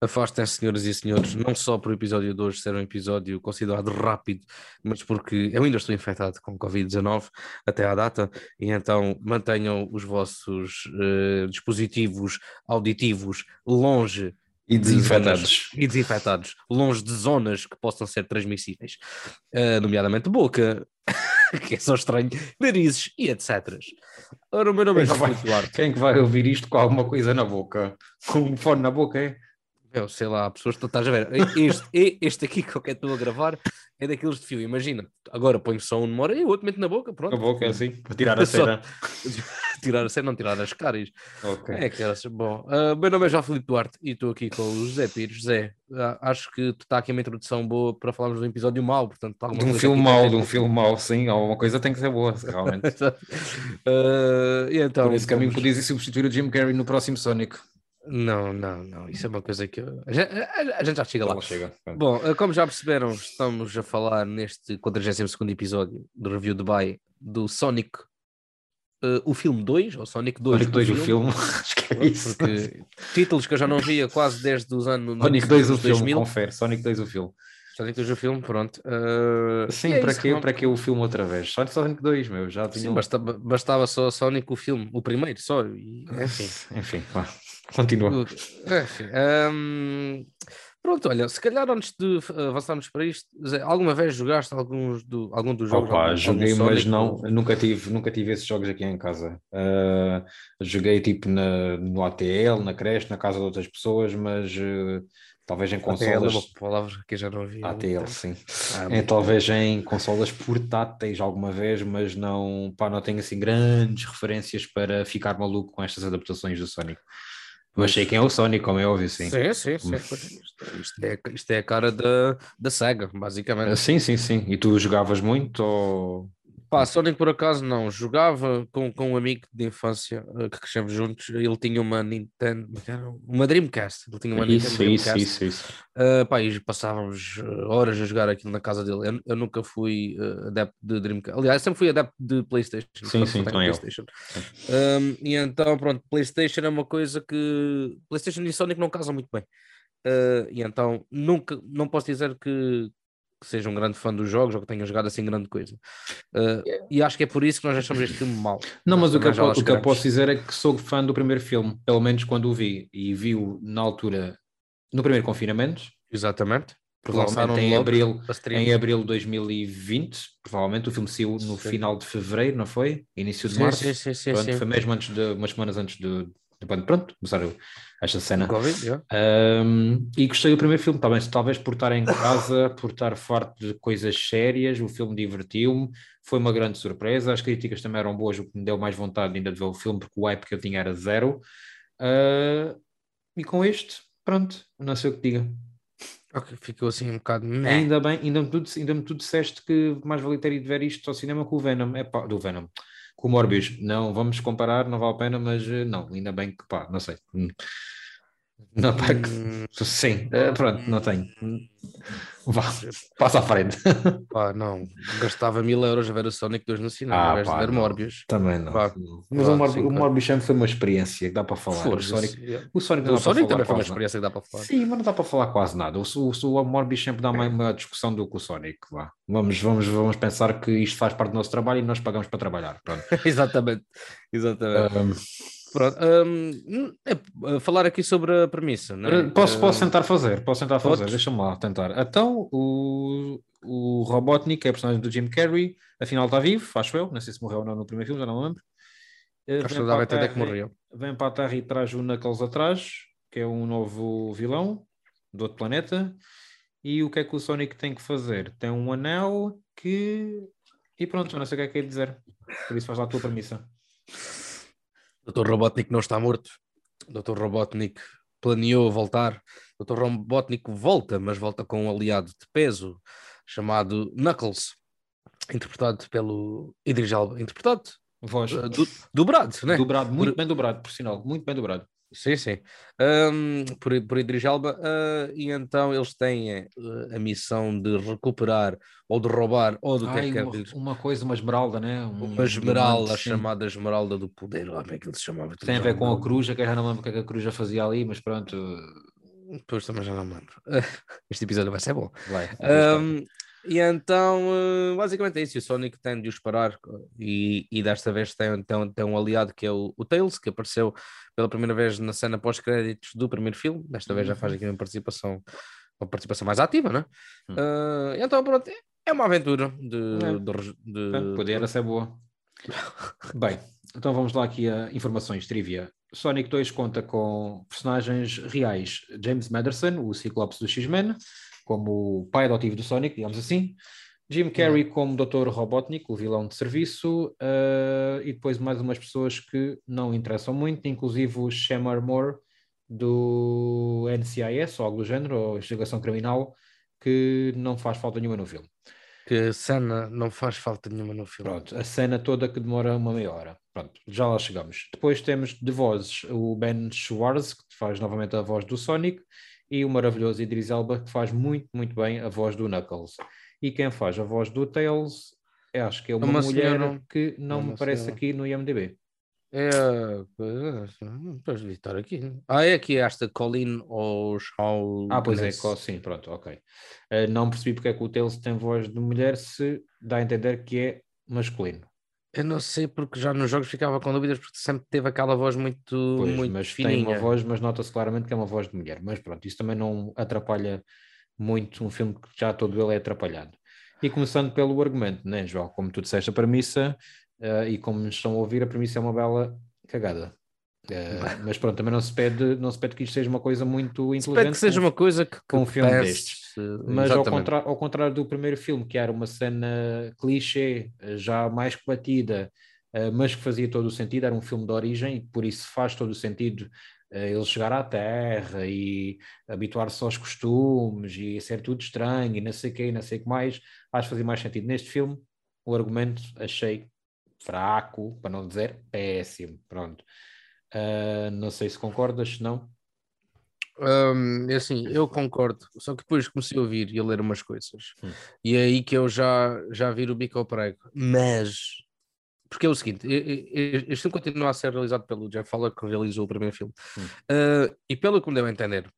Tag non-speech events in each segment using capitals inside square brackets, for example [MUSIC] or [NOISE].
Afastem-se, senhoras e senhores, não só por o episódio de hoje ser um episódio considerado rápido, mas porque eu ainda estou infectado com Covid-19 até à data, e então mantenham os vossos uh, dispositivos auditivos longe e desinfetados. De e desinfetados, longe de zonas que possam ser transmissíveis, uh, nomeadamente boca, [LAUGHS] que é só estranho, narizes e etc. Ora, o meu nome é João Duarte. Quem é que vai ouvir isto com alguma coisa na boca? Com um fone na boca, é? Eu sei lá, pessoas que estás a ver. Este, este aqui [LAUGHS] que eu estou a gravar é daqueles de fio. Imagina, agora ponho só um numa e o outro mete na boca. Pronto. Na boca, é assim, para tirar a [LAUGHS] cena. [LAUGHS] tirar a cena, não tirar as caras. Ok. É que era bom. Uh, meu nome é João Felipe Duarte e estou aqui com o José Pires. José, uh, acho que está aqui uma introdução boa para falarmos de um episódio mau. Portanto, de um filme mau, de um filme mau, sim. Alguma coisa tem que ser boa, realmente. uh, e então, Por esse caminho, podias substituir o Jim Carrey no próximo Sonic. Não, não, não. Isso é uma coisa que eu... a, gente, a, gente já chega lá. Chega. Bom, eh, como já perceberam, estamos a falar neste 42 episódio do Review de Dubai do Sonic, uh, o filme 2, ou Sonic 2. Sonic 2, o filme. [LAUGHS] Acho que é isso. Porque títulos que eu já não via quase desde os anos. Sonic 2, o filme, confere. Sonic 2, o filme. Sonic 2 o filme, pronto. Uh, Sim, é para, isso, que, para que o filme outra vez? Sonic Sonic 2, meu, já tinha. Sim, bastava, bastava só Sonic o filme, o primeiro só. E, enfim, [LAUGHS] enfim, Continua. Um, pronto, olha, se calhar antes de avançarmos para isto, alguma vez jogaste alguns do, algum dos jogos? Opa, algum, joguei, algum mas não, nunca tive, nunca tive esses jogos aqui em casa. Uh, joguei tipo na, no ATL, na creche, na casa de outras pessoas, mas uh, talvez em consolas. ATL é uma palavra que já não ouvi. ATL, sim. Ah, é, talvez em consolas portáteis alguma vez, mas não, pá, não tenho assim grandes referências para ficar maluco com estas adaptações do Sonic. Mas sei quem é o Sonic, como é óbvio, sim. Sim, sim, sim. Isto, isto, é, isto é a cara da, da SEGA, basicamente. Sim, sim, sim. E tu jogavas muito ou... Pá, Sonic por acaso não, jogava com, com um amigo de infância uh, que crescemos juntos, ele tinha uma Nintendo, uma Dreamcast, ele tinha uma isso, Nintendo isso, Dreamcast. Isso, isso, uh, pá, e passávamos uh, horas a jogar aquilo na casa dele, eu, eu nunca fui uh, adepto de Dreamcast, aliás, sempre fui adepto de Playstation. Sim, sim, também Playstation. Um, e então, pronto, Playstation é uma coisa que, Playstation e Sonic não casam muito bem. Uh, e então nunca não posso dizer que, que seja um grande fã dos jogos ou que tenha jogado assim grande coisa. Uh, e acho que é por isso que nós achamos este filme mau. Não, mas o que, eu, o que eu posso dizer é que sou fã do primeiro filme, pelo menos quando o vi, e vi-o na altura, no primeiro confinamento. Exatamente. Provavelmente em abril, em abril de 2020, provavelmente o filme saiu no sim. final de fevereiro, não foi? Início de sim, março. Sim, sim, sim, Pronto, sim. Foi mesmo antes de, umas semanas antes de, pronto, começar esta cena. COVID, yeah. um, e gostei do primeiro filme, talvez, talvez por estar em casa, por estar farto de coisas sérias, o filme divertiu-me, foi uma grande surpresa, as críticas também eram boas, o que me deu mais vontade ainda de ver o filme, porque o hype que eu tinha era zero. Uh, e com este, pronto, não sei o que diga. Ok, ficou assim um bocado. Ainda bem, ainda me, tu, ainda me tu disseste que mais valia ter ido ver isto ao cinema com o Venom, é pá, do Venom com o Morbius. Não vamos comparar, não vale a pena, mas eh, não, ainda bem que pá, não sei. Hum. Não, pá, hum. sim, uh, pronto, não tenho. Vá, passa à frente. [LAUGHS] Pá, não, gastava mil euros a ver o Sonic 2 no cinema, ah, de ver Morbius. Também não. Pá, mas o, Morbius, o Morbius sempre foi uma experiência que dá para falar. o Sonic, o Sonic, o Sonic também foi uma experiência nada. que dá para falar. Sim, mas não dá para falar quase nada. O, o, o Morbius sempre dá uma, uma discussão do que o Sonic. Vá. Vamos, vamos, vamos pensar que isto faz parte do nosso trabalho e nós pagamos para trabalhar. [LAUGHS] exatamente, exatamente. Um, Pronto, é, falar aqui sobre a premissa. É? Posso, posso tentar fazer, posso tentar fazer, deixa-me lá tentar. Então, o, o Robotnik é a personagem do Jim Carrey, afinal está vivo, acho eu, não sei se morreu ou não no primeiro filme, já não me lembro. Acho que dava até que morreu. Vem para a Terra e traz o Knuckles atrás, que é um novo vilão do outro planeta. E o que é que o Sonic tem que fazer? Tem um anel que. E pronto, não sei o que é que é dizer. Por isso faz lá a tua premissa. Dr. Robotnik não está morto. Dr. Robotnik planeou voltar. Dr. Robotnik volta, mas volta com um aliado de peso chamado Knuckles, interpretado pelo Idris Elba. Interpretado? Voz. Uh, du dobrado, né? Dobrado, muito por... bem dobrado, por sinal. Muito bem dobrado. Sim, sim. Um, por, por Idris Elba, uh, e então eles têm uh, a missão de recuperar ou de roubar ou do Ai, que é que é. Uma coisa, uma esmeralda, né? Um, uma esmeralda, a chamada esmeralda do poder, como é que ele se chamava? Tem a ver com a cruz, que eu já não lembro o que, é que a cruz já fazia ali, mas pronto. Depois também já não me lembro. [LAUGHS] Este episódio vai ser bom. Vai. Um, e então, uh, basicamente é isso. O Sonic tem de os parar e, e desta vez tem, tem, tem um aliado que é o, o, Tails, que apareceu pela primeira vez na cena pós-créditos do primeiro filme. Desta vez já faz uhum. aqui uma participação, uma participação mais ativa, né? Uh, então, pronto, é uma aventura de. É. de, de... Poder ser boa. [LAUGHS] Bem, então vamos lá aqui a informações, trivia. Sonic 2 conta com personagens reais. James Maderson, o Ciclopes do X-Men, como o pai adotivo do Sonic, digamos assim. Jim Carrey uhum. como Dr. Robotnik, o vilão de serviço, uh, e depois mais umas pessoas que não interessam muito, inclusive o Shamar Moore do NCIS, ou algo do género, ou investigação criminal, que não faz falta nenhuma no filme. Que cena não faz falta nenhuma no filme. Pronto, a cena toda que demora uma meia hora. Pronto, já lá chegamos. Depois temos de vozes o Ben Schwartz, que faz novamente a voz do Sonic, e o maravilhoso Idris Elba, que faz muito, muito bem a voz do Knuckles. E quem faz a voz do Tails, acho que é uma, uma mulher senhora, que não me aparece senhora. aqui no IMDB. É, pois devia estar aqui. Ah, é aqui esta Colin ou Shaw. Ah, pois é, sim, pronto, ok. Uh, não percebi porque é que o Tails tem voz de mulher se dá a entender que é masculino. Eu não sei porque já nos jogos ficava com dúvidas porque sempre teve aquela voz muito, pois, muito mas fininha. tem uma voz, mas nota-se claramente que é uma voz de mulher. Mas pronto, isso também não atrapalha muito um filme que já todo ele é atrapalhado. E começando pelo argumento, né, João? Como tu disseste, a premissa, uh, e como nos estão a ouvir, a premissa é uma bela cagada. Uh, mas pronto, também não se pede, não se pede que isto seja uma coisa muito inteligente. Se que seja uma coisa que, com um filme destes. Mas ao, contra, ao, contrário do primeiro filme, que era uma cena clichê, já mais que batida, uh, mas que fazia todo o sentido, era um filme de origem e por isso faz todo o sentido uh, ele chegar à Terra e habituar-se aos costumes e ser tudo estranho e não sei o que, não sei o que mais. Acho que fazia mais sentido. Neste filme, o argumento achei fraco, para não dizer péssimo. Pronto. Uh, não sei se concordas, se não. Um, é assim, eu concordo, só que depois comecei a ouvir e a ler umas coisas, hum. e é aí que eu já, já vi o bico ao prego. Mas, porque é o seguinte: este filme continua a ser realizado pelo Jeff Fowler, que realizou o primeiro filme, hum. uh, e pelo que me deu a entender,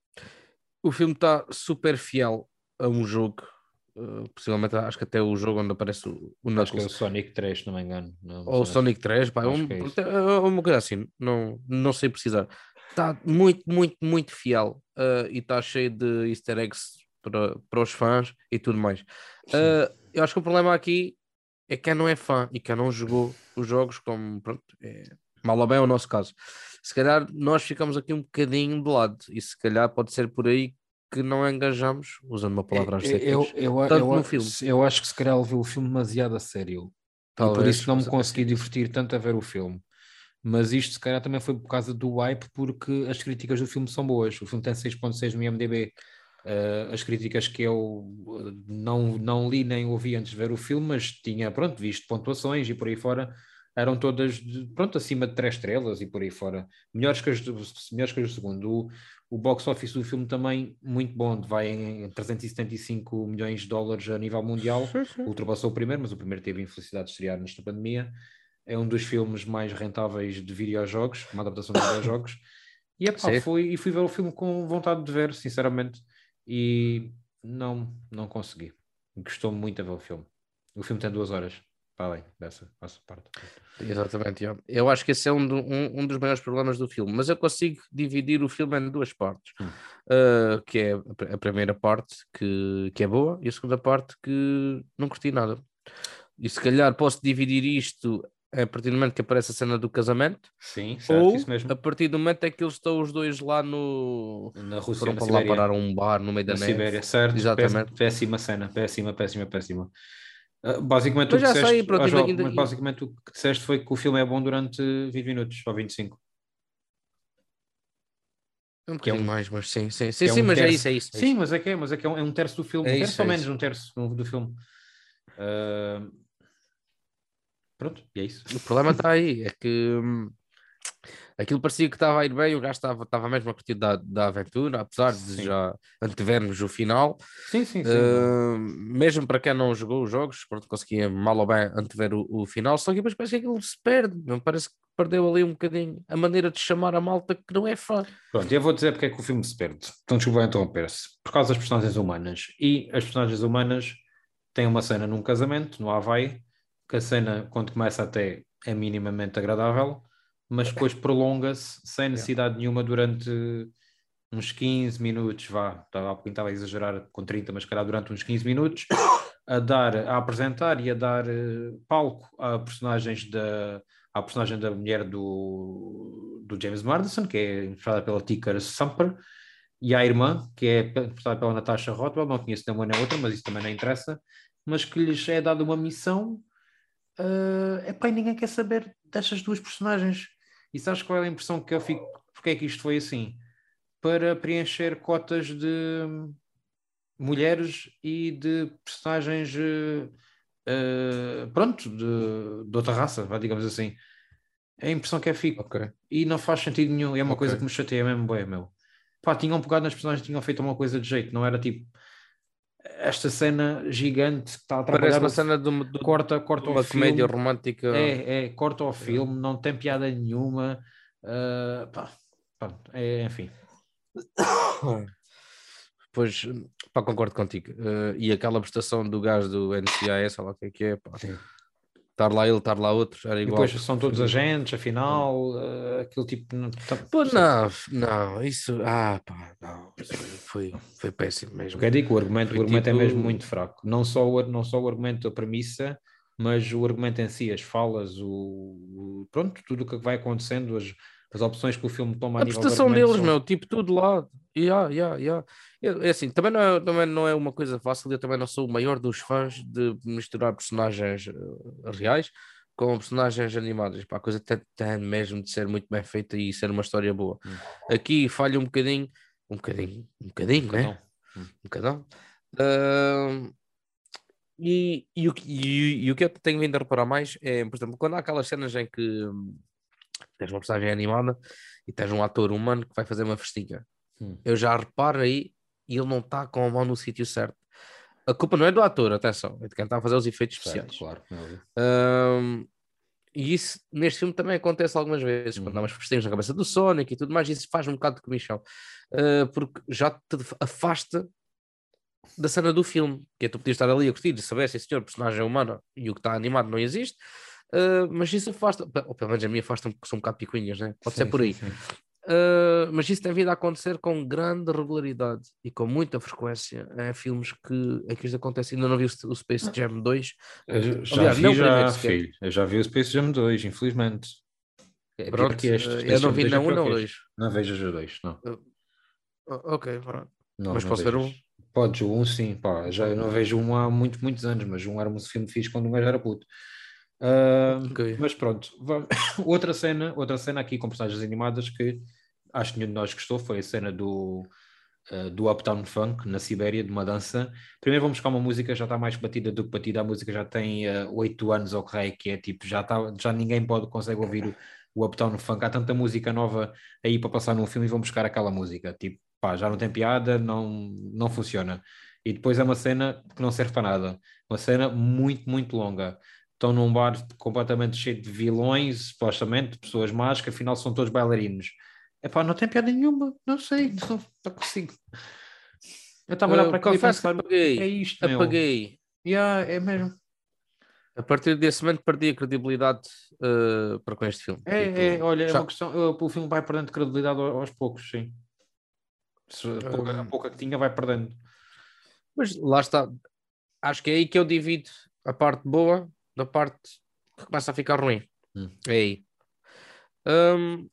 o filme está super fiel a um jogo Uh, possivelmente acho que até o jogo onde aparece o, o Knuckles. Acho que é o Sonic 3, se não me engano. Não, Ou o Sonic 3, pá, é um, é, é uma coisa assim, não, não sei precisar. Está muito, muito, muito fiel uh, e está cheio de easter eggs para, para os fãs e tudo mais. Uh, eu acho que o problema aqui é quem não é fã e quem não jogou os jogos, como pronto, é, mal ou bem é o nosso caso. Se calhar nós ficamos aqui um bocadinho de lado e se calhar pode ser por aí que não engajamos, usando uma palavra eu, eu, eu, eu, no filme. Eu acho que se calhar ele viu o filme demasiado a sério. Talvez, e por isso não me consegui divertir tanto a ver o filme. Mas isto se calhar também foi por causa do hype, porque as críticas do filme são boas. O filme tem 6.6 no IMDB. Uh, as críticas que eu eh, não, não li nem ouvi antes de ver o filme, mas tinha, pronto, visto pontuações e por aí fora, eram todas, de, pronto, acima de 3 estrelas e por aí fora. Melhores que as do, melhores que as do segundo. O, o box office do filme também muito bom, vai em 375 milhões de dólares a nível mundial, sim, sim. ultrapassou o primeiro, mas o primeiro teve infelicidade de estrear nesta pandemia. É um dos filmes mais rentáveis de videojogos, uma adaptação de [COUGHS] videojogos. E, epá, fui, e fui ver o filme com vontade de ver, sinceramente, e não, não consegui. Gostou muito a ver o filme. O filme tem duas horas para além dessa, dessa parte. Exatamente, eu acho que esse é um, do, um, um, dos maiores problemas do filme, mas eu consigo dividir o filme em duas partes, hum. uh, que é a primeira parte que, que é boa e a segunda parte que não curti nada. E se calhar posso dividir isto a partir do momento que aparece a cena do casamento, sim, certo, ou a partir do momento em que eles estão os dois lá no na Rússia, foram para lá parar um bar no meio da na neve. Sibéria, certo? Exatamente. Péssima cena, péssima, péssima, péssima. Ah, basicamente, o que, disseste, sei, pronto, mas basicamente o que disseste foi que o filme é bom durante 20 minutos ou 25. Um bocadinho é um, mais, mas sim, sim, sim, é sim um mas é terço, é isso, é isso. sim, mas é que é, mas é que é um, é um terço do filme, é um terço isso, ou menos um terço do filme. Uh, pronto, e é isso. O problema está aí, é que hum, aquilo parecia que estava a ir bem, o gajo estava, estava mesmo a curtir da, da aventura, apesar de sim. já antevermos o final. Sim, sim, sim. Uh, mesmo para quem não jogou os jogos, pronto, conseguia mal ou bem antever o, o final, só que depois parece que aquilo se perde, parece perdeu ali um bocadinho a maneira de chamar a malta que não é fã. Pronto, eu vou dizer porque é que o filme se perde. Então, desculpa interromper-se. Por causa das personagens humanas. E as personagens humanas têm uma cena num casamento, no Havaí, que a cena, quando começa até, é minimamente agradável, mas depois prolonga-se sem necessidade nenhuma durante uns 15 minutos, vá, estava, estava a exagerar com 30, mas calhar durante uns 15 minutos, a dar, a apresentar e a dar uh, palco a personagens da a personagem da mulher do, do James Marsden, que é interpretada pela Tika Sumper, e a irmã, que é interpretada pela Natasha Rothwell, não conheço nem uma nem outra, mas isso também não interessa, mas que lhes é dada uma missão, uh, é para ninguém quer saber destas duas personagens. E sabes qual é a impressão que eu fico, porque é que isto foi assim? Para preencher cotas de mulheres e de personagens uh, uh, pronto, de, de, outra raça, digamos assim. É a impressão que é fico. Okay. E não faz sentido nenhum. É uma okay. coisa que me chateia mesmo, bem, meu. Pá, tinham pegado nas personagens tinham feito uma coisa de jeito, não era tipo esta cena gigante que está a trabalhar. Parece uma cena de, de corta, corta uma comédia romântica. É, é, corta o filme, não tem piada nenhuma. Uh, pá, pá, é, enfim. [COUGHS] Pois, pá, concordo contigo. Uh, e aquela prestação do gajo do NCIS, sei lá o que é que é, pá. Estar lá ele, estar lá outro, era igual. E depois são todos agentes, afinal, uh, aquele tipo. Não, tá, Pô, não, não, isso. Ah, pá, não. Foi, foi péssimo mesmo. Quer dizer que o argumento, o argumento é tipo... é mesmo muito fraco. Não só, o, não só o argumento da premissa, mas o argumento em si, as falas, o, o pronto, tudo o que vai acontecendo, as, as opções que o filme toma a, a prestação deles, são... meu, tipo, tudo lá. Yeah, yeah, yeah. É assim, também não, é, também não é uma coisa fácil. Eu também não sou o maior dos fãs de misturar personagens uh, reais com personagens animadas. Pá, a coisa tem, tem, mesmo de ser muito bem feita e ser uma história boa. Hum. Aqui falha um bocadinho, um bocadinho, um bocadinho, um né? Hum. Um bocadão. Uh, e, e, o, e, e, o que eu tenho vindo a reparar mais é, por exemplo, quando há aquelas cenas em que hum, tens uma personagem animada e tens um ator humano que vai fazer uma festinha. Hum. Eu já reparo aí e ele não está com a mão no sítio certo. A culpa não é do ator, atenção, é de quem está a fazer os efeitos certo, especiais. Claro, um, e isso neste filme também acontece algumas vezes, uhum. quando há umas festinhas na cabeça do Sonic e tudo mais, isso faz um bocado de comichão, uh, porque já te afasta da cena do filme, que é tu podias estar ali a curtir e saber se esse senhor personagem é humano e o que está animado não existe, uh, mas isso afasta, ou pelo menos a mim afasta-me porque são um bocado picuinhas, né? pode sim, ser por aí. Sim, sim. Uh, mas isso tem vindo a acontecer com grande regularidade e com muita frequência em filmes que, em que isto acontece. Ainda não vi o Space Jam 2. Eu já Aliás, vi, já, filho. Eu já vi o Space Jam 2, infelizmente. É pronto, este. Uh, eu não vi nem um, não dois. Não vejas o dois, não. Uh, ok, pronto. Não, mas não posso vejas. ver um? Podes, um sim, pá. Já não vejo um há muitos, muitos anos, mas um era um filme fixe quando um gajo era puto. Uh, okay. Mas pronto, [COUGHS] outra cena, outra cena aqui com personagens animadas que acho que nenhum de nós gostou, foi a cena do, uh, do Uptown Funk na Sibéria, de uma dança. Primeiro vamos buscar uma música já está mais batida do que batida, a música já tem eh, oito uh, anos ou que que é tipo, já, tá, já ninguém pode, consegue ouvir o, o Uptown Funk, há tanta música nova aí para passar num filme e vão buscar aquela música, tipo, pá, já não tem piada, não, não funciona. E depois é uma cena que não serve para nada, uma cena muito, muito longa estão num bar completamente cheio de vilões, supostamente, de pessoas más, que afinal são todos bailarinos. Epá, não tem piada nenhuma, não sei, não, não consigo. Eu estava a olhar para aquilo e pensar, apaguei, é isto, meu. Apaguei. Yeah, é mesmo. A partir desse momento perdi a credibilidade uh, para com este filme. É, tipo, é olha, é uma questão, o filme vai perdendo credibilidade aos poucos, sim. Se, a, pouca, a pouca que tinha vai perdendo. Mas lá está. Acho que é aí que eu divido a parte boa da parte que começa a ficar ruim. Hum. É aí. Um,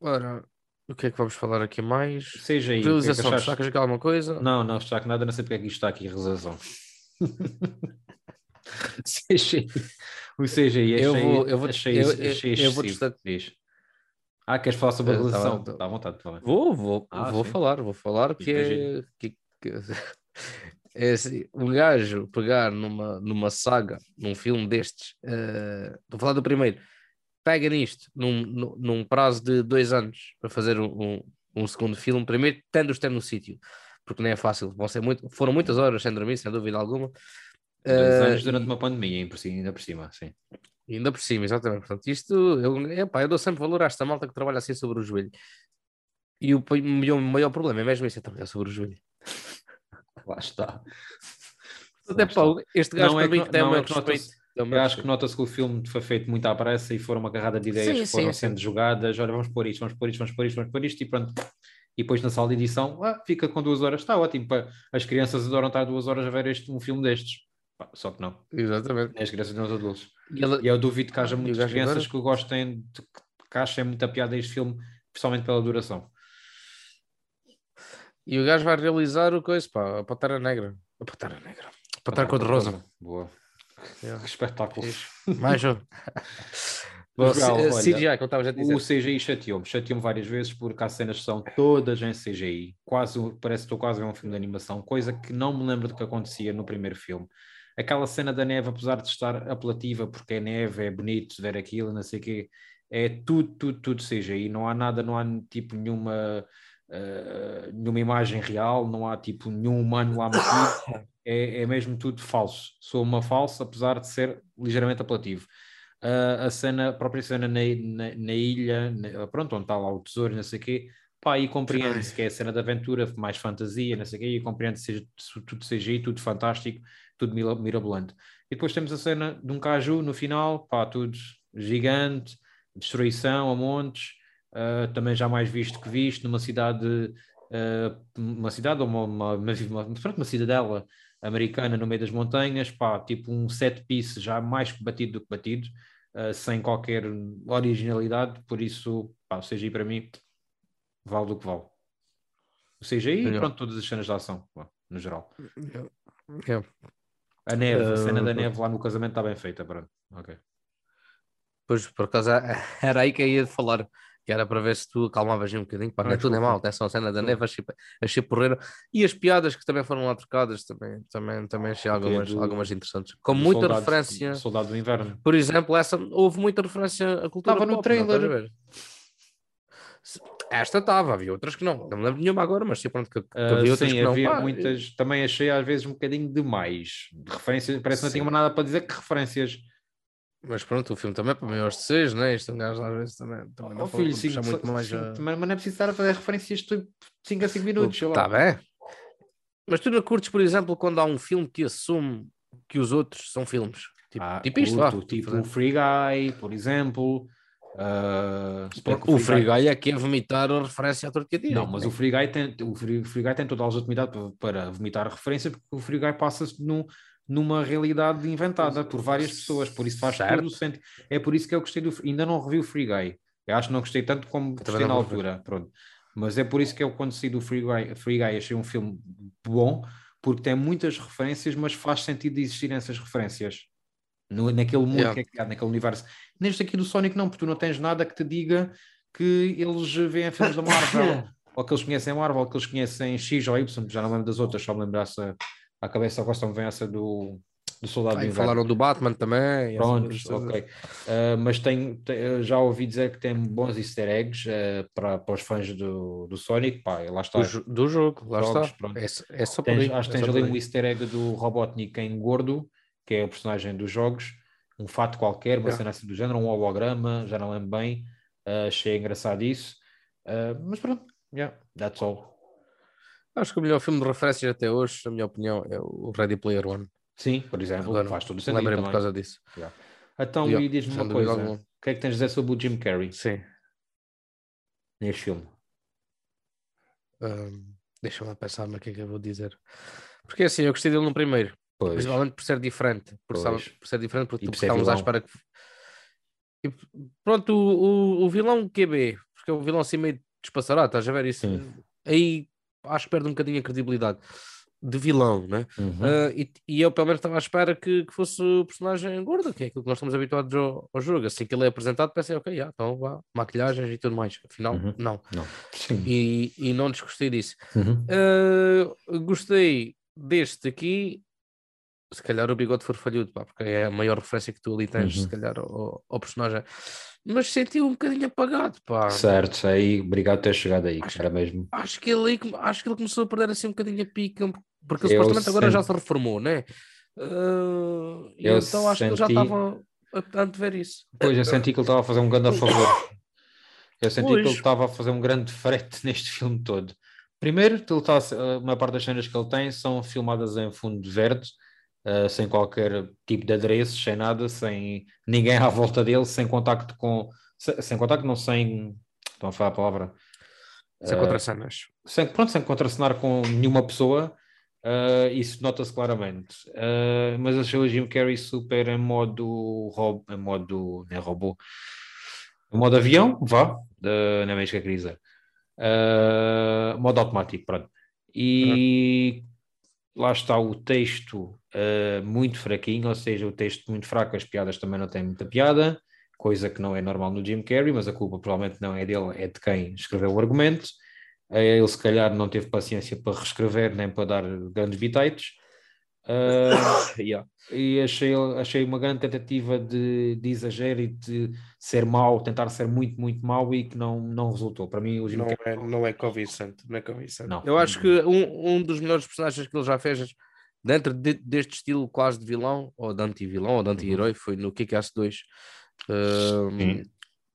ora, o que é que vamos falar aqui mais? Seja aí. Realização, que é que aqui alguma coisa? Não, não destaco nada, não sei porque é que isto está aqui, realização. [LAUGHS] CGI. O CGI, achei, eu vou, eu vou, achei, eu, achei, eu, eu vou destacar. Ah, queres falar sobre a tá realização? Está à vontade. Tá vou, vou, ah, vou falar, vou falar que é, que, que, é assim, um gajo pegar numa, numa saga, num filme destes, uh, vou falar do primeiro, pega nisto num, num prazo de dois anos para fazer um, um, segundo filme, primeiro tendo-os ter no sítio, porque não é fácil, vão ser muito, foram muitas horas sem dormir, sem dúvida alguma. Dois uh, anos durante uma pandemia, ainda por cima, sim. Ainda por cima, exatamente. Portanto, isto, eu, epá, eu dou sempre valor a esta malta que trabalha assim sobre o joelho. E o, o maior, problema é mesmo isso, é trabalhar sobre o joelho. [LAUGHS] Lá está. Até pá, este gajo Não é para mim que- tem o não meu é respeito. Eu acho que nota-se que o filme foi feito muito à pressa e foram uma carrada de ideias Sim, que foram sim, sendo jogadas. Olha, vamos pôr isto, vamos pôr isto, vamos pôr isto, vamos pôr isto e pronto. E depois na sala de edição, ah, fica com duas horas. Está ótimo. pá. As crianças adoram estar duas horas a ver este, um filme destes. Pá, só que não. Exatamente. As crianças nem os adultos. E ele- E eu duvido que haja muitas crianças agora? que gostem, de, que achem muita piada a este filme, principalmente pela duração. E o gajo vai realizar o coisa, pá, a Pantera Negra. A Pantera Negra. A Pantera Cor-de-Rosa. Boa. Yeah. Que espetáculo. [LAUGHS] Mais um. Bom, Mas, Gal, C- olha, CGI, como estavas a dizer. O CGI chateou-me, chateou-me várias vezes porque há cenas que são todas em CGI, quase, parece que estou quase a ver um filme de animação, coisa que não me lembro do que acontecia no primeiro filme. Aquela cena da neve, apesar de estar apelativa, porque é neve, é bonito ver aquilo, não sei o quê, é tudo, tudo, tudo CGI, não há nada, não há tipo nenhuma, eh, nenhuma imagem real, não há tipo nenhum humano lá metido, [COUGHS] é, é mesmo tudo falso. Sou uma falsa, apesar de ser ligeiramente apelativo a, a cena, a própria cena na, na, na ilha, na- pronto, onde está lá o tesouro, não sei o quê, pá, e compreende-se que é a cena de aventura, mais fantasia, não sei o quê, e compreende-se seja tudo CGI, tudo fantástico, tudo mira- mirabolante. E depois temos a cena de um caju no final, pá, tudo gigante, destruição a montes, ah, também já mais visto que visto, numa cidade, ah, uma cidade ou uma, uma, uma, uma, uma cidadela americana no meio das montanhas, pá, tipo um set piece já mais batido do que batido, uh, sem qualquer originalidade, por isso, pá, o CGI para mim vale do que vale. O CGI e pronto, todas as cenas de ação, pá, no geral. Yeah. A neve, a Uh, cena da pronto. neve lá no casamento está bem feita, pronto. Ok. Pois, por acaso, [LAUGHS] era aí que eu ia falar. Que era para ver se tu acalmavas um bocadinho. Pá, não é Ah, tudo é mal, atenção, a cena da neve, achei, achei porreira. E as piadas que também foram lá trocadas, também, também, também achei algumas, do- algumas interessantes. Com muita soldado- referência. Soldado do inverno. Por exemplo, essa houve muita referência à cultura Estava no não trailer. Esta estava, havia outras que não. Não me lembro nenhuma agora, mas sim, pronto, que, que Uh, havia outras sim, que não. havia Pá, muitas, também achei às vezes um bocadinho demais. De referências, parece que não tinha nada para dizer que referências. Mas pronto, o filme também é para maiores de 6, né? Isto um gajo às vezes também, também não Oh, filho, sim, muito sim, mais sim, a... mas não é preciso estar a fazer referências de 5 a 5 minutos. lá. Está bem. Mas tu não curtes, por exemplo, quando há um filme que assume que os outros são filmes? Tipo, Ah, tipo isto, curto, tipo o Free Guy, por exemplo. bem que o Free Guy é que é vomitar a referência à que Não, mas o Free Guy tem, o Free, Free Guy tem toda a legitimidade para, para vomitar a referência, porque o Free Guy passa-se num- numa realidade inventada por várias pessoas, por isso faz Certo. todo o sentido. É por isso que eu gostei do Ainda não revi o Free Guy. Eu acho que não gostei tanto como também gostei na vou ver. altura. Pronto. Mas é por isso que eu, quando saí do Free Guy, Free Guy, achei um filme bom, porque tem muitas referências, mas faz sentido de existirem essas referências. No, naquele mundo Yeah. que é criado, naquele universo. Neste aqui do Sonic, não, porque tu não tens nada que te diga que eles veem filmes da [LAUGHS] Marvel, ou que eles conhecem a Marvel, ou que eles conhecem X ou Y, já não lembro das outras, só me lembro essa, à cabeça agora me vem essa do, do Soldado do Inverno. falaram do Batman também. Prontos, coisas. ok. Uh, mas eu já ouvi dizer que tem bons easter eggs uh, para, para os fãs do, do Sonic, pá, lá está. Do, do jogo, lá Jogos, está. pronto. É, é só Tens- acho que é tens ali um easter egg do Robotnik em gordo, que é o personagem dos jogos, um fato qualquer, uma Yeah. cena assim do género, um holograma, já não lembro bem, uh, achei engraçado isso, mas pronto, yeah, that's all. Acho que o melhor filme de referências até hoje, na minha opinião, é o Ready Player One. Sim, por exemplo, Agora, faz todo o sentido Lembrei-me por causa disso. Então, Yeah, e diz-me uma coisa, o que é que tens a dizer sobre o Jim Carrey Sim. neste filme? Ahm, Deixa-me lá pensar no que é que eu vou dizer. Porque assim, eu gostei dele no primeiro. Pois, Principalmente por ser diferente. Por, sabe- por ser diferente, porque E tu ser estávamos à espera que. E, pronto, o, o, o vilão QB, porque é um vilão assim meio despassarado, estás a ver isso? Sim. Aí acho que perde um bocadinho a credibilidade de vilão, né? Uhum. Ah, e, e eu pelo menos estava à espera que, que fosse o personagem gordo, que é aquilo que nós estamos habituados ao, ao jogo. Assim que ele é apresentado, pensei, ok, já, então vá, maquilhagens e tudo mais. Afinal, Uhum. não. Não. E, e não desgostei disso. Uhum. Uh, gostei deste aqui. Se calhar o bigode farfalhudo, pá, porque é a maior referência que tu ali tens, Uhum. se calhar, ao, ao personagem. Mas senti um bocadinho apagado, pá. Certo, aí, obrigado por ter chegado aí, Acho- era mesmo. Acho que ele, acho que ele começou a perder assim um bocadinho a pica, porque Eu supostamente agora já senti- se reformou, né? Uh, Eu então acho que ele já senti- estava. apetante ver isso. Pois, eu senti que ele estava a fazer um grande favor. Eu senti Pois. que ele estava a fazer um grande [LAUGHS] frete neste filme todo. Primeiro, ele está, a maior parte das cenas que ele tem são filmadas em fundo verde, eh, sem qualquer tipo de adereços, sem nada, sem ninguém à volta dele, sem contacto com. Sem, sem contacto, não sem. Estão a falar a palavra? Sem Eh, contracenas. sem, pronto, sem contracenar com nenhuma pessoa, eh, isso nota-se claramente. Eh, mas achei o Jim Carrey super em modo, rob, em modo, não é robô, em modo avião, vá, uh, não é mesmo que eu queria dizer. Modo automático, pronto. E lá está o texto eh, muito fraquinho, ou seja, o texto muito fraco, as piadas também não têm muita piada, coisa que não é normal no Jim Carrey, mas a culpa provavelmente não é dele, é de quem escreveu o argumento. Eh, Ele se calhar não teve paciência para reescrever nem para dar grandes bitites. Ah, [COUGHS] Yeah. e achei, achei uma grande tentativa de, de exagero e de ser mau, tentar ser muito, muito mau e que não, não resultou. Para mim, o Jim Não é, não é convincente, não é convincente. Não. Eu acho que um, um dos melhores personagens que ele já fez dentro de- deste estilo quase de vilão, ou de anti-vilão, ou de anti-herói, foi no Kick-Ass 2. Um, Sim.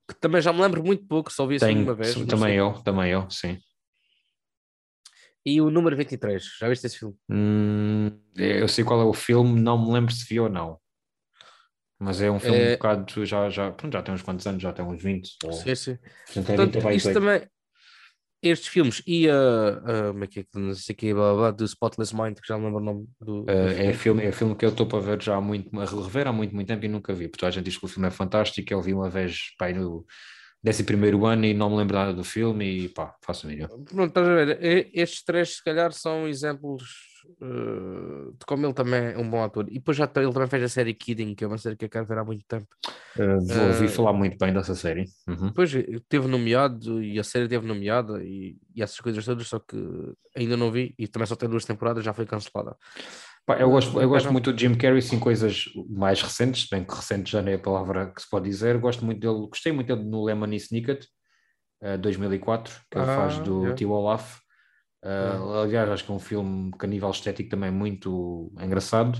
que também já me lembro muito pouco, só vi assim Tenho- uma vez. também eu, também eu, sim. E o número 23, já viste esse filme? Hum, eu sei qual é o filme, não me lembro se vi ou não. Mas é um filme É- um bocado, já, já, pronto, já tem uns quantos anos, já tem uns 20. Ou, Sim, sim. portanto, é Portanto, 20 ou isto 28. também, estes filmes e a, a- como é que é que não sei o que, blá, do Spotless Mind, que já não lembro o nome do. Uh, é, filme, é filme que eu estou para ver já há muito, a rever há muito, muito tempo e nunca vi, porque a gente diz que o filme é fantástico, eu vi uma vez pai, no décimo primeiro ano e não me lembro nada do filme e pá, faço mínima. Pronto, estás a ver? Estes três, se calhar, são exemplos eh, de como ele também é um bom ator. E depois já tem- ele também fez a série Kidding, que é uma série que eu quero ver há muito tempo. Uh, vou ouvir Uh, falar muito bem dessa série. Uhum. Depois eh, teve nomeado e a série teve nomeada e, e essas coisas todas, só que ainda não vi e também só tem duas temporadas, já foi cancelada. Eu gosto, eu gosto não- muito do Jim Carrey, sim, coisas mais recentes, bem que recente já nem é a palavra que se pode dizer. Gosto muito dele, gostei muito dele no Lemon Snicket, uh, 2004, que ele Ah, faz do yeah. Tio Olaf. Uh, aliás, acho que é um filme que a nível estético também é muito engraçado.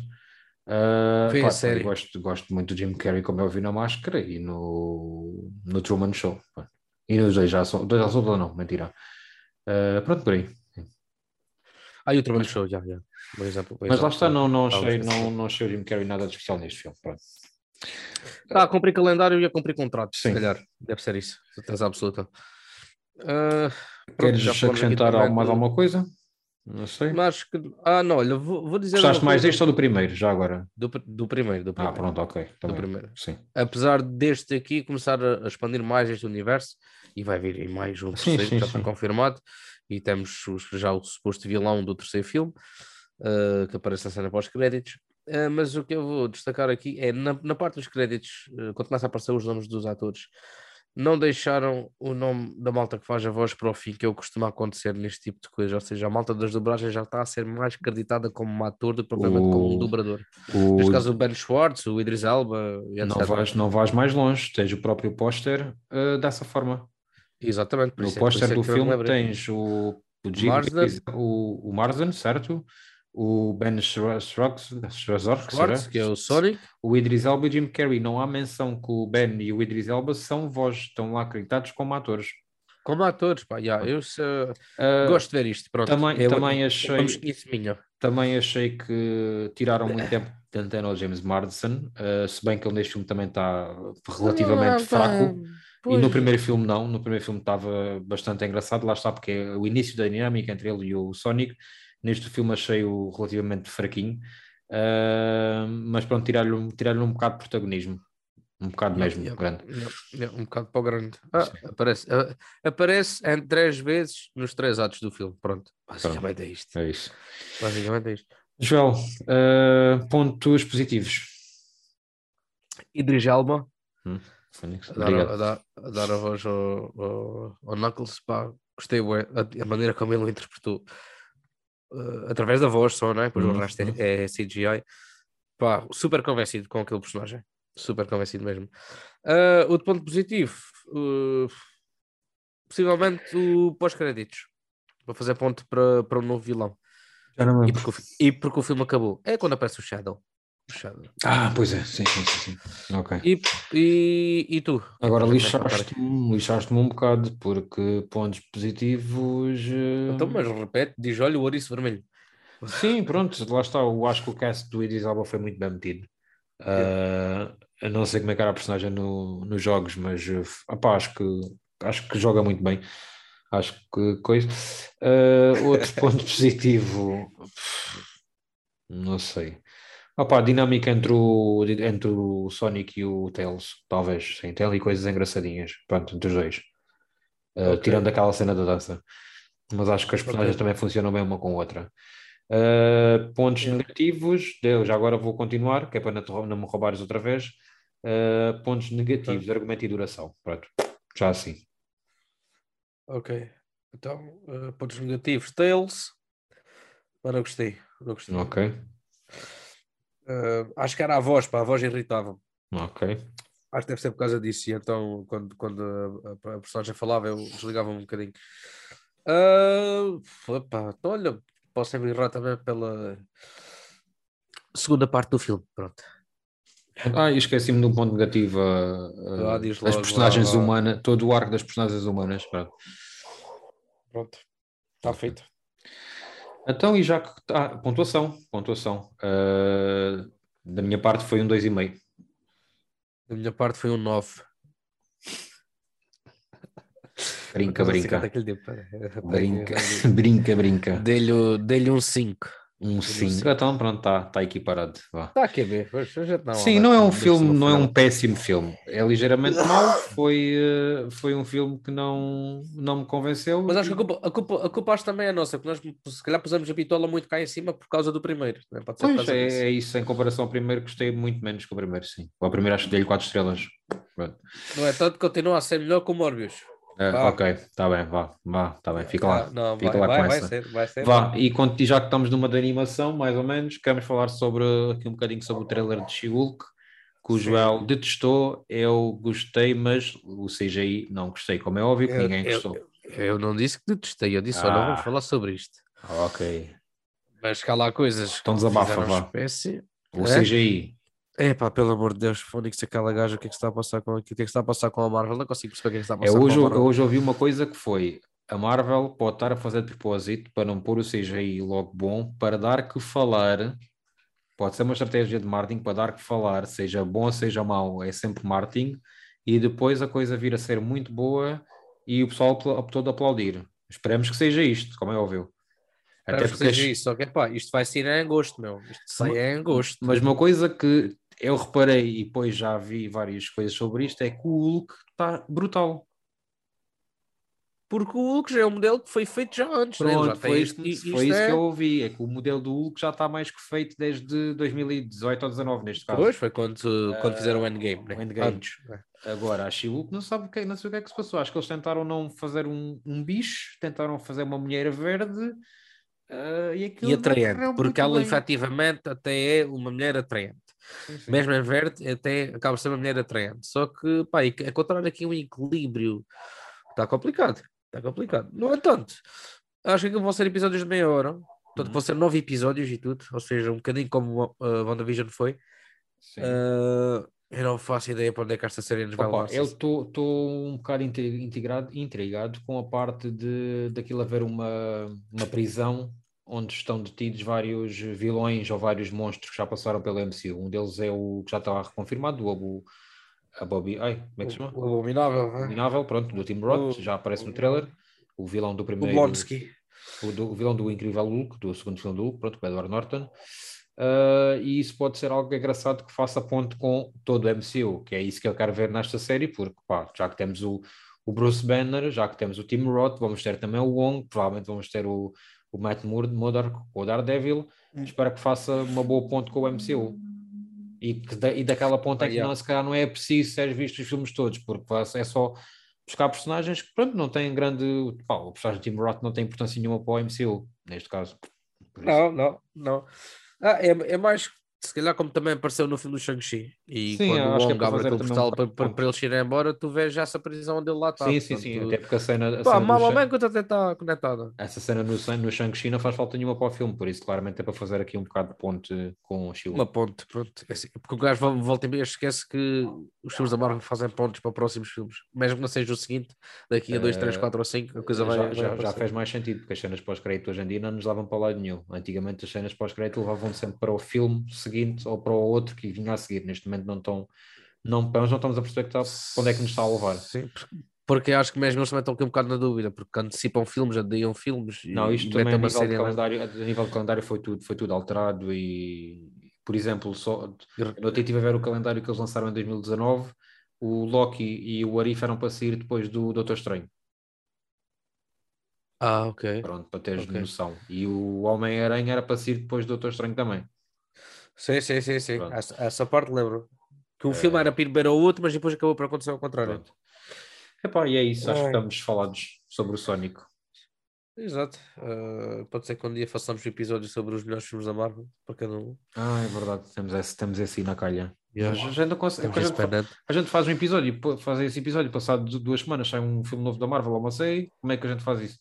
Uh, Foi a pá, série. eu gosto, gosto muito do Jim Carrey, como eu vi na Máscara e no, no Truman Show. E nos dois já são, dois já são, não, mentira. Uh, pronto, por aí. Ah, e o Truman Show, já, já. Por exemplo. Mas lá está, não, não, Ah, achei, não, não achei o Jim Carrey nada de especial neste filme. Pronto. Tá, a cumprir calendário e a cumprir contratos, Sim. se calhar. Deve ser isso, certeza absoluta. Ah, pronto, Queres acrescentar algo- mais alguma coisa? Não sei. Mas que... Ah, não, olha, vou, vou dizer. Gostaste mais deste ou do primeiro, já agora? do, do primeiro, do Ah, primeiro. pronto, ok. do Também. primeiro. Sim. Apesar deste aqui começar a, expandir mais este universo, e vai vir em mais um Sim, terceiro, sim, já está sim. confirmado, e temos os- já o suposto vilão do terceiro filme, ah, que aparece na cena pós-créditos. Ah, mas o que eu vou destacar aqui é na, na parte dos créditos, ah, quando começa a aparecer os nomes dos atores, não deixaram o nome da malta que faz a voz para o fim, que é o que costuma acontecer neste tipo de coisa. Ou seja, a malta das dobragens já está a ser mais acreditada como um ator do que propriamente como um O- dubrador. O... Neste caso, o Ben Schwartz, o Idris Elba, Não vais, não vais mais longe, tens o próprio póster uh, dessa forma. Exatamente. No é- póster é do filme tens o, o Jim, Marsden. o, o Marsden, certo? O Ben Schwartz, que é o Sonic. o Idris Elba e o Jim Carrey. Não há menção que o Ben e o Idris Elba são voz, estão lá acreditados como atores. Como atores, pá, yeah, eu se- Uh, gosto de ver isto. Pronto, também- eu, também achei- minha. Também achei que tiraram muito tempo de antena ao James Marsden, uh, se bem que ele neste filme também está relativamente Ah, fraco. E pois. no primeiro filme não, no primeiro filme estava bastante engraçado, lá está, porque é o início da dinâmica entre ele e o Sonic. Neste filme achei-o relativamente fraquinho, Uh, mas pronto, tirar-lhe tirar um bocado de protagonismo, um bocado mesmo, Yeah, grande. yeah, yeah, um bocado para o grande. Ah, aparece, ah, aparece em três vezes nos três atos do filme. Pronto, basicamente é isto. É isso. Basicamente é isto. Joel, uh, pontos positivos. Idris Elba Fónix, a dar, a, dar, a dar a voz ao, ao, ao Knuckles, pá, gostei a, a maneira como ele o interpretou uh, através da voz só, não é? Pois Uhum, o resto é, é CGI. Pá, super convencido com aquele personagem, super convencido mesmo. Uh, outro ponto positivo, uh, possivelmente o pós-créditos, para fazer ponto para, para um novo vilão. E porque, o, e porque o filme acabou. É quando aparece o Shadow. Puxado. Ah, pois é, sim, sim, sim. sim. Ok. E, e, e tu? Agora é lixaste-me lixaste um bocado, porque pontos positivos. eh, Então, mas repete, diz: olha o ouriço vermelho. Sim, pronto, lá está. Eu acho que o cast do Idris Elba foi muito bem metido. Ah, eu não sei como é que era a personagem no, nos jogos, mas eh, opá, acho que acho que joga muito bem. Acho que coisa. Ah, outro [LAUGHS] ponto positivo, não sei. Opá, a dinâmica entre o, entre o Sonic e o Tails, talvez, sim, tem ali coisas engraçadinhas, pronto, entre os dois. Ah, Ok. tirando aquela cena da dança. Mas acho que as personagens Ok. também funcionam bem uma com a outra. Uh, pontos Yeah. negativos, eu já agora vou continuar, que é para não, me roubares outra vez. Uh, pontos negativos, argumento e duração. Pronto, já assim. Ok. Então, eh, pontos negativos: Tails. Mas não gostei. Não gostei. Ok, Eh, acho que era a voz, pá, a voz irritava. ok. Acho que deve ser por causa disso. E então, quando, quando a, a- a personagem falava, eu desligava um bocadinho. Ah, epá, então, olha, posso ser errar também pela segunda parte do filme. Pronto. Ah, e esqueci-me de um ponto negativo. uh, Ah, uh, diz as logo, personagens humanas, todo o arco das personagens humanas. Pronto. Pronto. Está feito. Então, e já que. Ah, pontuação. Pontuação. Uh, da minha parte foi um 2,5. Da minha parte foi um 9. [LAUGHS] Brinca, brinca. Brinca, brinca, brinca. Dei-lhe dei-lhe um 5. Um cinco. 5. Então, pronto, está tá equiparado. Vá. Está aqui a gente não Sim, não é um filme, não é um péssimo filme. É ligeiramente mau. [COUGHS] Foi, eh, foi um filme que não, não me convenceu. Mas acho que a culpa, a, culpa, a culpa acho também é nossa, porque nós se calhar pusemos a bitola muito cá em cima por causa do primeiro. Né? Pode ser Pois causa é, é isso. Em comparação ao primeiro, gostei muito menos que o primeiro, sim. O primeiro acho que dei-lhe 4 estrelas. Pronto. Não é tanto que continua a ser melhor que o Morbius. Vá. ok, está bem, vá, vá, está bem, fica lá. Ah, não, fica vai, lá vai, com vai essa. ser, vai ser. Vá, e quando, já que estamos numa de animação, mais ou menos, queremos falar sobre aqui um bocadinho sobre o trailer de She-Hulk, que o. Joel detestou, eu gostei, mas o CGI não gostei, como é óbvio que Eu- ninguém eu- gostou. Eu não disse que detestei, eu disse, olha, Ah. vamos falar sobre isto. Ok. Mas cá lá coisas. Então desabafa, vá. espécie. O É? CGI. É pá, pelo amor de Deus, Fónix, aquela gaja, o que é que se está a passar com, o que é que está a passar com a Marvel? Não consigo perceber o que é que se está a É, passar hoje, com a eu Marvel. hoje ouvi uma coisa que foi a Marvel pode estar a fazer de propósito para não pôr o CGI logo bom, para dar que falar. Pode ser uma estratégia de marketing para dar que falar, seja bom ou seja mau, é sempre marketing, e depois a coisa vir a ser muito boa e o pessoal optou de aplaudir. Esperemos que seja isto, como é óbvio. Até porque seja isso, só que pá, isto vai sair em agosto, meu. Isto sai em agosto. Mas uma coisa que eu reparei e depois já vi várias coisas sobre isto é que o Hulk está brutal. Porque o Hulk já é um modelo que foi feito já antes, né? Já Pronto, tem foi, este- isto, isto foi isso é- que eu ouvi. É que o modelo do Hulk já está mais que feito desde 2018 ou 2019, neste caso. Pois, foi quando, quando fizeram o Endgame, né? o Endgame. Antes. né? Agora, a She-Hulk não sabe o que, não sei o que é que se passou. Acho que eles tentaram não fazer um, um bicho, tentaram fazer uma mulher verde ah, e aquilo E atraente, porque ela bem. efetivamente até é uma mulher atraente. Mesmo em verde, até acaba por ser uma mulher atraente. Só que, pá, e- encontrar aqui um equilíbrio está complicado. Está complicado. No entanto, acho que vão ser episódios de meia hora. Portanto, Uhum. vão ser nove episódios e tudo. Ou seja, um bocadinho como a uh, WandaVision foi. Sim. Uh, eu não faço ideia para onde é que esta série nos vai levar. eu estou um bocado intri- integrado, intrigado com a parte de daquilo haver uma, uma prisão onde estão detidos vários vilões ou vários monstros que já passaram pelo MCU. Um deles é o que já está reconfirmado, o Abu, a Bobby, ai, como é que se chama? O Abominável, né? Abominável, pronto, do Tim Roth, O- já aparece no o- trailer. O vilão do o primeiro. Blonsky. o, do- o vilão do Incrível Hulk, do segundo filme do Hulk, pronto, com o Edward Norton. Uh, e isso pode ser algo engraçado que faça ponte com todo o MCU, que é isso que eu quero ver nesta série, porque pá, já que temos o, o Bruce Banner, já que temos o Tim Roth, vamos ter também o Wong, provavelmente vamos ter o, o Matt Mur- Murdock, o Daredevil. Hum. Espero que faça uma boa ponte com o MCU. E, que da, e daquela ponta é Ah, que yeah. não, se calhar não é preciso ser visto os filmes todos, porque é só buscar personagens que pronto, não têm grande. Pá, o personagem de Tim Roth não tem importância nenhuma para o MCU, neste caso. Não, não, não. Ah, é, é mais, se calhar, como também apareceu no filme do Shang-Chi. E Sim, quando eu o é para abre aquele portal para, para, para eles irem embora, tu vês já essa prisão onde ele lá está. Sim, sim, sim. Até porque a cena. A Pá, cena mal ou bem que até está conectada. essa cena no, no Shang-Chi não faz falta nenhuma para o filme, por isso claramente é para fazer aqui um bocado de ponte com o Chile. Uma ponte, pronto. É assim, porque o gajo vol- volta e meia esquece que os filmes da Marvel fazem pontes para próximos filmes. Mesmo que não seja o seguinte, daqui a 2, 3, Eh, 4 ou 5, a coisa vai. já, vai já, já aparecer. faz mais sentido, porque as cenas pós-crédito hoje em dia não nos levam para lado nenhum. Antigamente as cenas pós-crédito levavam sempre para o filme seguinte ou para o outro que vinha a seguir. Neste momento não estão, não, nós não estamos a perceber que está- onde é que nos está a levar. Sim, porque- acho que mesmo eles também estão aqui um bocado na dúvida, porque antecipam filmes, adiam filmes. Não, isto e também a nível, de calendário, a nível de calendário foi tudo, foi tudo alterado e, por exemplo, só, eu até estive a ver o calendário que eles lançaram em 2019, o Loki e o Arif eram para sair depois do Doutor Estranho, Ah, ok. pronto, para teres Ok. noção. E o Homem-Aranha era para sair depois do Doutor Estranho também. Sim, sim, sim, sim. Essa, essa parte lembro. Que o Eh, filme era primeiro ao outro, mas depois acabou por acontecer ao contrário. Pronto. Epá, e é isso, acho que Ai. estamos falados sobre o Sónico. Exato. Uh, pode ser que um dia façamos um episódio sobre os melhores filmes da Marvel, para cada um. Ah, é verdade, temos esse, temos esse aí na calha. Yeah. A gente, não consegue- a, gente, a gente faz um episódio, e faz esse episódio, passado du- duas semanas sai um filme novo da Marvel, ou uma série, como é que a gente faz isso?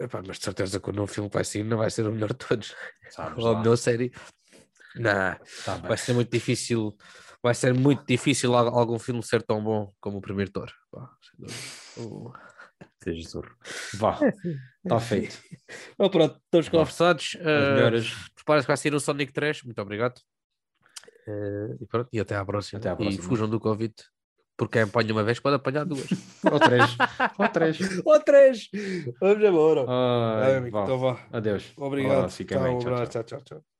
Epá, mas de certeza que o novo filme que vai sair não vai ser o melhor de todos. Sabes Ou a melhor série. Não, Tá vai ser muito difícil. Vai ser muito difícil al- algum filme ser tão bom como o primeiro Thor. Seja zorro. Vá, [LAUGHS] está feito. [LAUGHS] Então, pronto, estamos conversados. Uh, melhoras. Prepara-se que vai sair o Sonic 3. Muito obrigado. Uh, e pronto, e até à próxima. Até à próxima. E fujam do Covid. Porque quem apanha uma vez pode apanhar duas. [LAUGHS] Ou três. Ou três. [LAUGHS] Ou três! Vamos embora. Ai, Ai, então vá. Adeus. Obrigado. Olá, Tchau, bem. tchau. tchau, tchau. tchau.